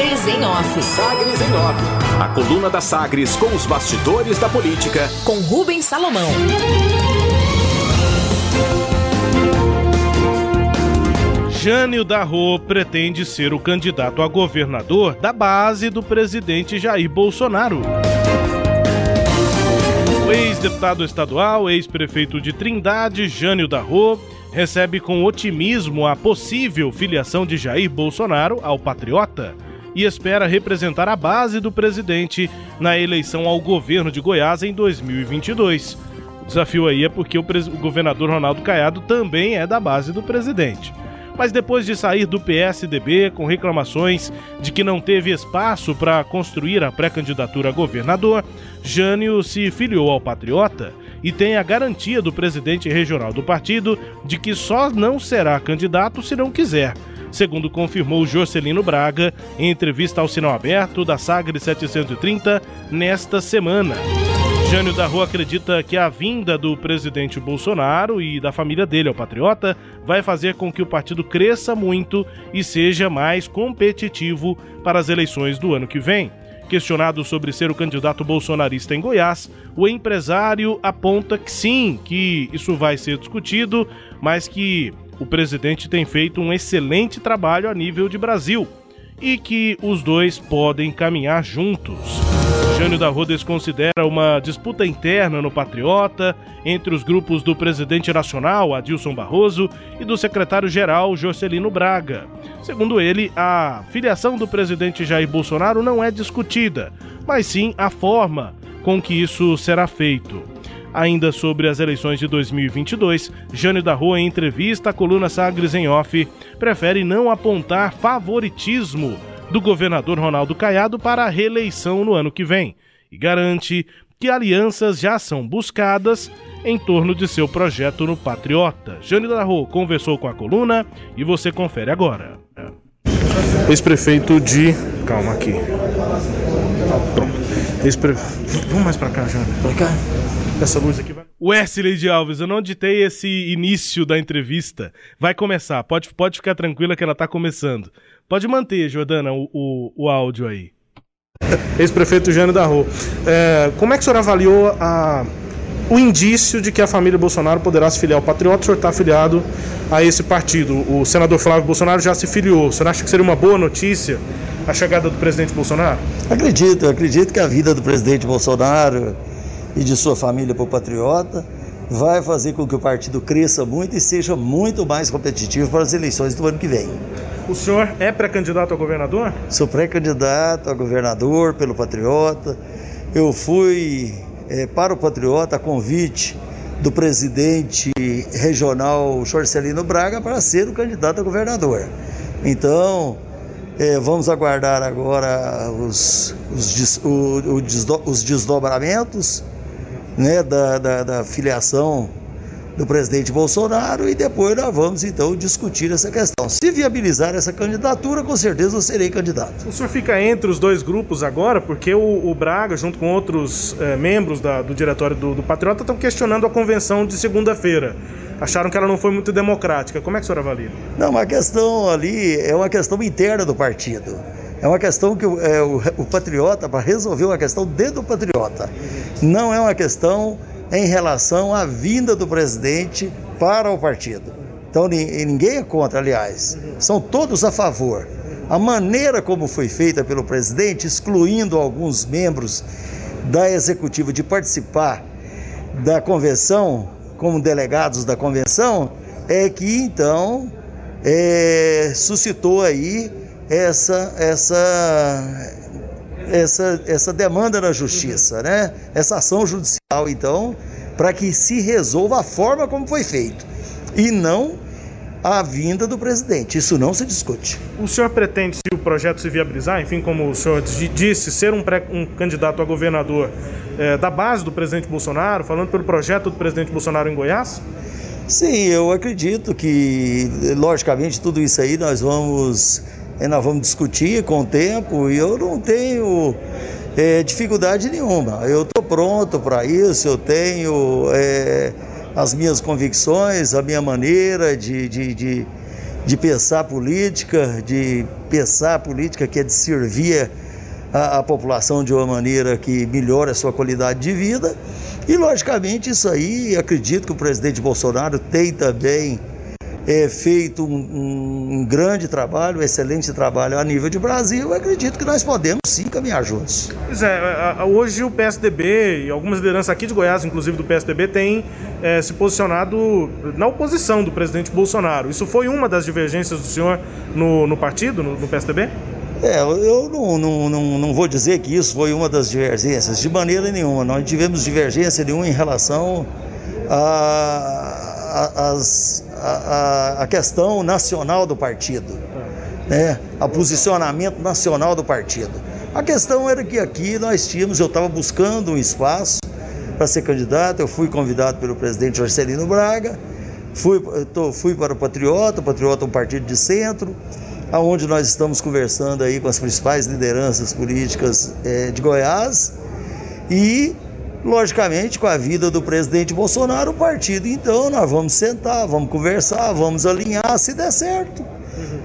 Sagres em Off. Sagres em Off. A coluna da Sagres com os bastidores da política. Com Rubens Salomão. Jânio Darro pretende ser o candidato a governador da base do presidente Jair Bolsonaro. O ex-deputado estadual, ex-prefeito de Trindade, Jânio Darro, recebe com otimismo a possível filiação de Jair Bolsonaro ao Patriota e espera representar a base do presidente na eleição ao governo de Goiás em 2022. O desafio aí é porque o, o governador Ronaldo Caiado também é da base do presidente mas depois de sair do PSDB com reclamações de que não teve espaço para construir a pré-candidatura a governador, Jânio se filiou ao Patriota e tem a garantia do presidente regional do partido de que só não será candidato se não quiser segundo confirmou Jorcelino Braga em entrevista ao Sinal Aberto da Sagre 730 nesta semana. Jânio da Rua acredita que a vinda do presidente Bolsonaro e da família dele ao Patriota vai fazer com que o partido cresça muito e seja mais competitivo para as eleições do ano que vem. Questionado sobre ser o candidato bolsonarista em Goiás, o empresário aponta que sim, que isso vai ser discutido, mas que o presidente tem feito um excelente trabalho a nível de Brasil e que os dois podem caminhar juntos. Jânio da Rua desconsidera uma disputa interna no Patriota entre os grupos do presidente nacional, Adilson Barroso, e do secretário-geral, Jorcelino Braga. Segundo ele, a filiação do presidente Jair Bolsonaro não é discutida, mas sim a forma com que isso será feito. Ainda sobre as eleições de 2022, Jânio da Rua, em entrevista à coluna Sagres em Off, prefere não apontar favoritismo do governador Ronaldo Caiado para a reeleição no ano que vem e garante que alianças já são buscadas em torno de seu projeto no Patriota. Jânio Darro conversou com a coluna e você confere agora. Ex-prefeito de. Calma aqui. Pronto. Ex-pre... Vamos mais pra cá, Jânio. Pra cá? Essa luz aqui vai. Wesley de Alves, eu não ditei esse início da entrevista. Vai começar, pode, pode ficar tranquila que ela tá começando. Pode manter, Jordana, o, o, o áudio aí. Ex-prefeito Jânio da Rua. É, como é que o senhor avaliou a, o indício de que a família Bolsonaro poderá se filiar ao Patriota? O senhor está afiliado a esse partido. O senador Flávio Bolsonaro já se filiou. O senhor acha que seria uma boa notícia a chegada do presidente Bolsonaro? Acredito, acredito que a vida do presidente Bolsonaro e de sua família para o Patriota vai fazer com que o partido cresça muito e seja muito mais competitivo para as eleições do ano que vem. O senhor é pré-candidato a governador? Sou pré-candidato a governador pelo Patriota. Eu fui é, para o Patriota a convite do presidente regional Chorcelino Braga para ser o candidato a governador. Então, é, vamos aguardar agora os, os, o, o, os desdobramentos né, da, da, da filiação do presidente Bolsonaro e depois nós vamos então discutir essa questão. Se viabilizar essa candidatura, com certeza eu serei candidato. O senhor fica entre os dois grupos agora, porque o, o Braga, junto com outros eh, membros da, do diretório do, do Patriota, estão questionando a convenção de segunda-feira. Acharam que ela não foi muito democrática. Como é que o senhor avalia? Não, a questão ali é uma questão interna do partido. É uma questão que é, o, o Patriota, para resolver uma questão dentro do Patriota. Não é uma questão em relação à vinda do presidente para o partido. Então ninguém é contra, aliás, são todos a favor. A maneira como foi feita pelo presidente, excluindo alguns membros da executiva de participar da convenção como delegados da convenção, é que então é, suscitou aí essa, essa essa, essa demanda na justiça, né? essa ação judicial, então, para que se resolva a forma como foi feito e não a vinda do presidente. Isso não se discute. O senhor pretende, se o projeto se viabilizar, enfim, como o senhor disse, ser um, pré, um candidato a governador é, da base do presidente Bolsonaro, falando pelo projeto do presidente Bolsonaro em Goiás? Sim, eu acredito que, logicamente, tudo isso aí nós vamos e nós vamos discutir com o tempo e eu não tenho é, dificuldade nenhuma. Eu estou pronto para isso, eu tenho é, as minhas convicções, a minha maneira de, de, de, de pensar política, de pensar política que é de servir a, a, população de uma maneira que melhore a sua qualidade de vida. E, logicamente, isso aí, acredito que o presidente Bolsonaro tem também é, feito um, um, grande trabalho, um excelente trabalho a nível de Brasil, acredito que nós podemos sim caminhar juntos. Pois é, hoje o PSDB e algumas lideranças aqui de Goiás, inclusive do PSDB, têm é, se posicionado na oposição do presidente Bolsonaro. Isso foi uma das divergências do senhor no, no partido, no, no PSDB? É, eu não, não, não, não, vou dizer que isso foi uma das divergências, de maneira nenhuma. Nós tivemos divergência nenhuma em relação a, a, a, questão nacional do partido, né? a posicionamento nacional do partido. A questão era que aqui nós tínhamos, eu estava buscando um espaço para ser candidato, eu fui convidado pelo presidente Jorcelino Braga, fui, tô, fui para o Patriota, o Patriota é um partido de centro, aonde nós estamos conversando aí com as principais lideranças políticas é, de Goiás e logicamente, com a vida do presidente Bolsonaro, o partido, então, nós vamos sentar, vamos conversar, vamos alinhar, se der certo.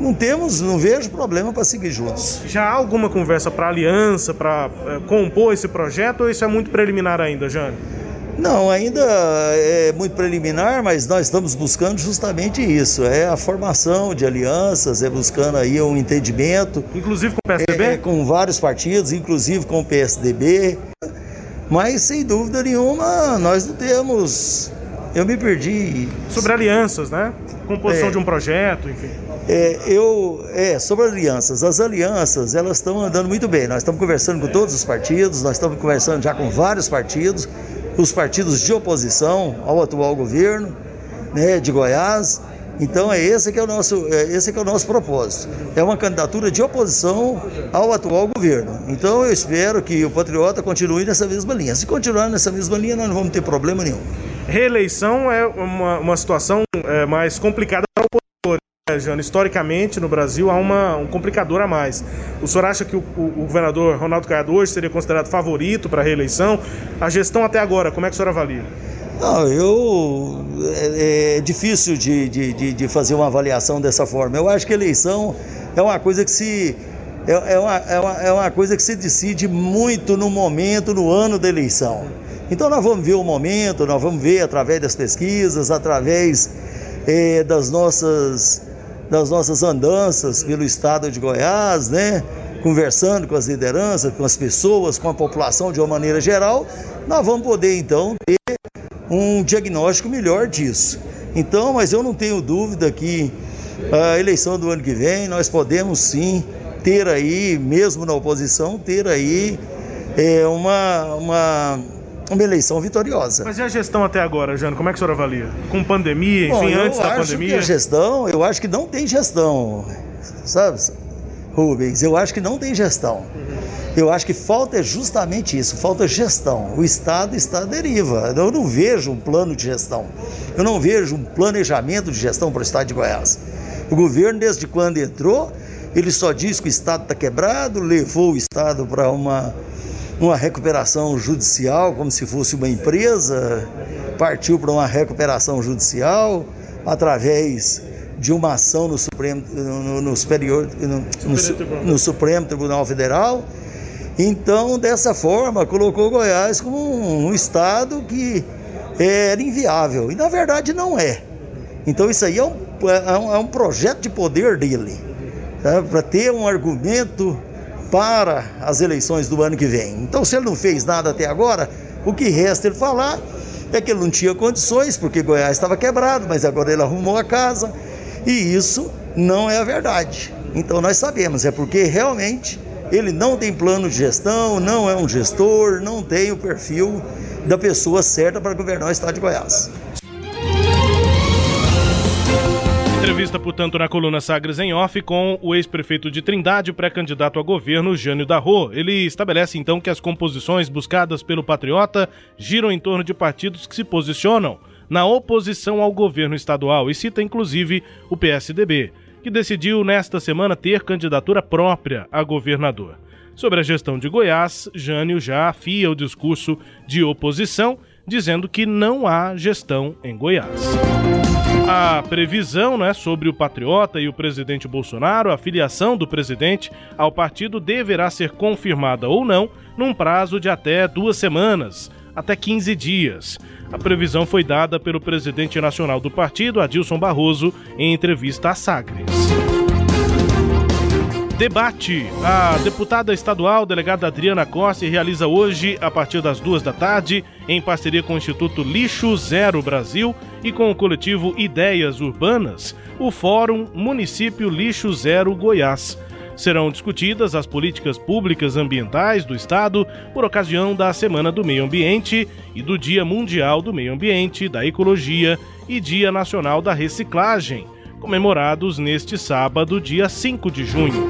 Não temos, não vejo problema para seguir juntos. Já há alguma conversa para aliança, para é, compor esse projeto, ou isso é muito preliminar ainda, Jane? Não, ainda é muito preliminar, mas nós estamos buscando justamente isso, é a formação de alianças, é buscando aí um entendimento. Inclusive com o PSDB? É, com vários partidos, inclusive com o PSDB. Mas sem dúvida nenhuma, nós não temos. Eu me perdi. Sobre alianças, né? Composição é, de um projeto, enfim. É, eu, é, sobre alianças. As alianças, elas estão andando muito bem. Nós estamos conversando com todos os partidos, nós estamos conversando já com vários partidos, os partidos de oposição ao atual governo, né, de Goiás. Então é esse que é o nosso, é esse que é o nosso propósito. É uma candidatura de oposição ao atual governo. Então eu espero que o Patriota continue nessa mesma linha. Se continuar nessa mesma linha, nós não vamos ter problema nenhum. Reeleição é uma, uma situação é, mais complicada para o opositor. Né, historicamente no Brasil há uma, um complicador a mais. O senhor acha que o, o, o governador Ronaldo Caiado hoje seria considerado favorito para a reeleição? A gestão até agora, como é que o senhor avalia? Não, eu. É, é difícil de, de, de, fazer uma avaliação dessa forma. Eu acho que eleição é uma coisa que se. É, é, uma, é, uma, é uma coisa que se decide muito no momento, no ano da eleição. Então nós vamos ver o momento, nós vamos ver através das pesquisas, através é, das, nossas, das nossas andanças pelo estado de Goiás, né? Conversando com as lideranças, com as pessoas, com a população de uma maneira geral, nós vamos poder então ter um diagnóstico melhor disso. Então, mas eu não tenho dúvida que a eleição do ano que vem nós podemos sim ter aí, mesmo na oposição, ter aí é, uma, uma, uma eleição vitoriosa. Mas e a gestão até agora, Jano? Como é que o senhor avalia? Com pandemia, enfim, Bom, antes da pandemia? a gestão, eu acho que não tem gestão, sabe, Rubens? Eu acho que não tem gestão. Eu acho que falta justamente isso, falta gestão. O Estado está à deriva. Eu não vejo um plano de gestão. Eu não vejo um planejamento de gestão para o Estado de Goiás. O governo, desde quando entrou, ele só diz que o Estado está quebrado, levou o Estado para uma, uma recuperação judicial, como se fosse uma empresa, partiu para uma recuperação judicial através de uma ação no Supremo, no, no superior, no, no, no Supremo Tribunal Federal então, dessa forma, colocou Goiás como um, estado que era inviável. E na verdade não é. Então isso aí é um, é um, é um projeto de poder dele, tá? para ter um argumento para as eleições do ano que vem. Então se ele não fez nada até agora, o que resta ele falar é que ele não tinha condições, porque Goiás estava quebrado, mas agora ele arrumou a casa. E isso não é a verdade. Então nós sabemos, é porque realmente ele não tem plano de gestão, não é um gestor, não tem o perfil da pessoa certa para governar o estado de Goiás. Entrevista, portanto, na coluna Sagres em Off com o ex-prefeito de Trindade, pré-candidato a governo, Jânio Darro. Ele estabelece então que as composições buscadas pelo Patriota giram em torno de partidos que se posicionam na oposição ao governo estadual e cita inclusive o PSDB que decidiu nesta semana ter candidatura própria a governador. Sobre a gestão de Goiás, Jânio já afia o discurso de oposição, dizendo que não há gestão em Goiás. A previsão né, sobre o Patriota e o presidente Bolsonaro, a filiação do presidente ao partido deverá ser confirmada ou não num prazo de até duas semanas, até 15 dias. A previsão foi dada pelo presidente nacional do partido, Adilson Barroso, em entrevista à Sagres. Debate. A deputada estadual, delegada Adriana Costa, realiza hoje, a partir das duas da tarde, em parceria com o Instituto Lixo Zero Brasil e com o coletivo Ideias Urbanas, o Fórum Município Lixo Zero Goiás. Serão discutidas as políticas públicas ambientais do Estado por ocasião da Semana do Meio Ambiente e do Dia Mundial do Meio Ambiente, da Ecologia e Dia Nacional da Reciclagem comemorados neste sábado, dia 5 de junho.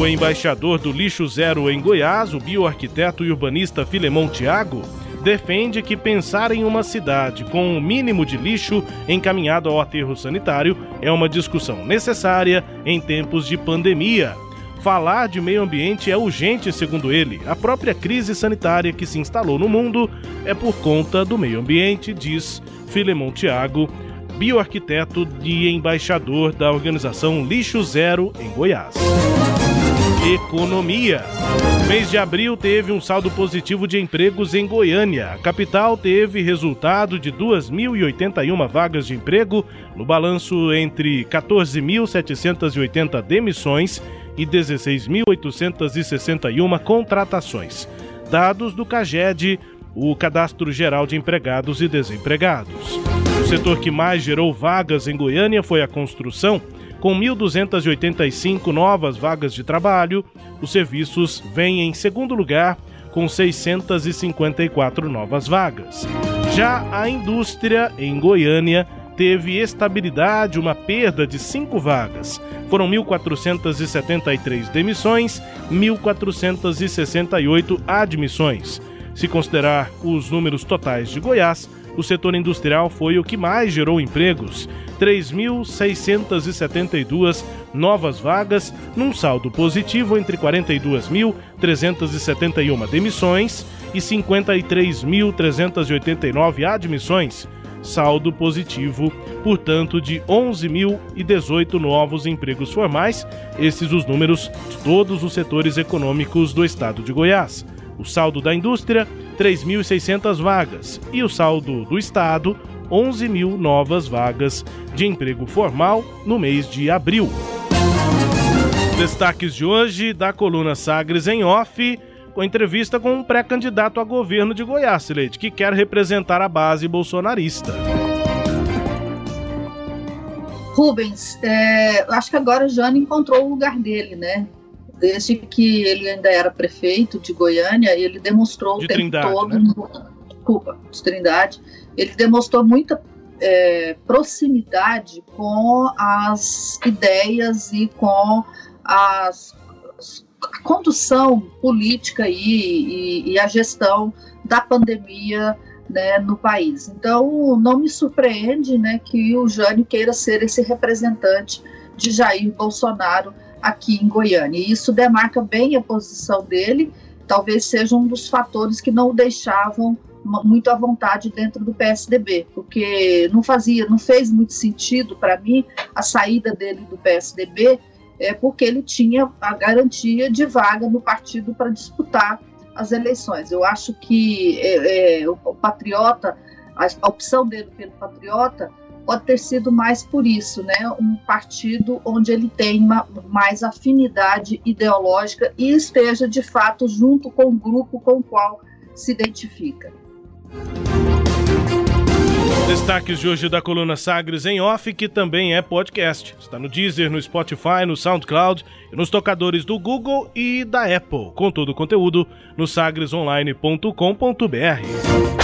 O embaixador do Lixo Zero em Goiás, o bioarquiteto e urbanista Filemon Tiago, defende que pensar em uma cidade com o um mínimo de lixo encaminhado ao aterro sanitário é uma discussão necessária em tempos de pandemia. Falar de meio ambiente é urgente, segundo ele. A própria crise sanitária que se instalou no mundo é por conta do meio ambiente, diz Filemon Tiago, bioarquiteto e embaixador da organização Lixo Zero em Goiás. Economia. Mês de abril teve um saldo positivo de empregos em Goiânia. A capital teve resultado de 2.081 vagas de emprego no balanço entre 14.780 demissões e 16.861 contratações. Dados do CAGED, o Cadastro Geral de Empregados e Desempregados. O setor que mais gerou vagas em Goiânia foi a construção, com 1.285 novas vagas de trabalho. Os serviços vêm em segundo lugar, com 654 novas vagas. Já a indústria em Goiânia teve estabilidade, uma perda de cinco vagas. Foram 1.473 demissões, 1.468 admissões. Se considerar os números totais de Goiás, o setor industrial foi o que mais gerou empregos, 3.672 novas vagas, num saldo positivo entre 42.371 demissões e 53.389 admissões, saldo positivo, portanto, de 11.018 novos empregos formais, esses os números de todos os setores econômicos do estado de Goiás. O saldo da indústria, 3.600 vagas. E o saldo do Estado, 11 mil novas vagas de emprego formal no mês de abril. Destaques de hoje da coluna Sagres em Off, com entrevista com um pré-candidato a governo de Goiás, Leite, que quer representar a base bolsonarista. Rubens, é, acho que agora o Jane encontrou o lugar dele, né? Desde que ele ainda era prefeito de Goiânia, ele demonstrou de o tempo Trindade, todo, né? desculpa, de Trindade, ele demonstrou muita é, proximidade com as ideias e com as, a condução política e, e, e a gestão da pandemia né, no país. Então, não me surpreende né, que o Jânio queira ser esse representante de Jair Bolsonaro aqui em Goiânia. E isso demarca bem a posição dele, talvez seja um dos fatores que não o deixavam muito à vontade dentro do PSDB, porque não fazia, não fez muito sentido para mim a saída dele do PSDB, é porque ele tinha a garantia de vaga no partido para disputar as eleições. Eu acho que é, é, o, Patriota, a, a opção dele pelo Patriota pode ter sido mais por isso, né? Um partido onde ele tem uma, mais afinidade ideológica e esteja de fato junto com o grupo com o qual se identifica. Destaques de hoje da coluna Sagres em Off, que também é podcast. Está no Deezer, no Spotify, no SoundCloud e nos tocadores do Google e da Apple. Com todo o conteúdo no sagresonline.com.br.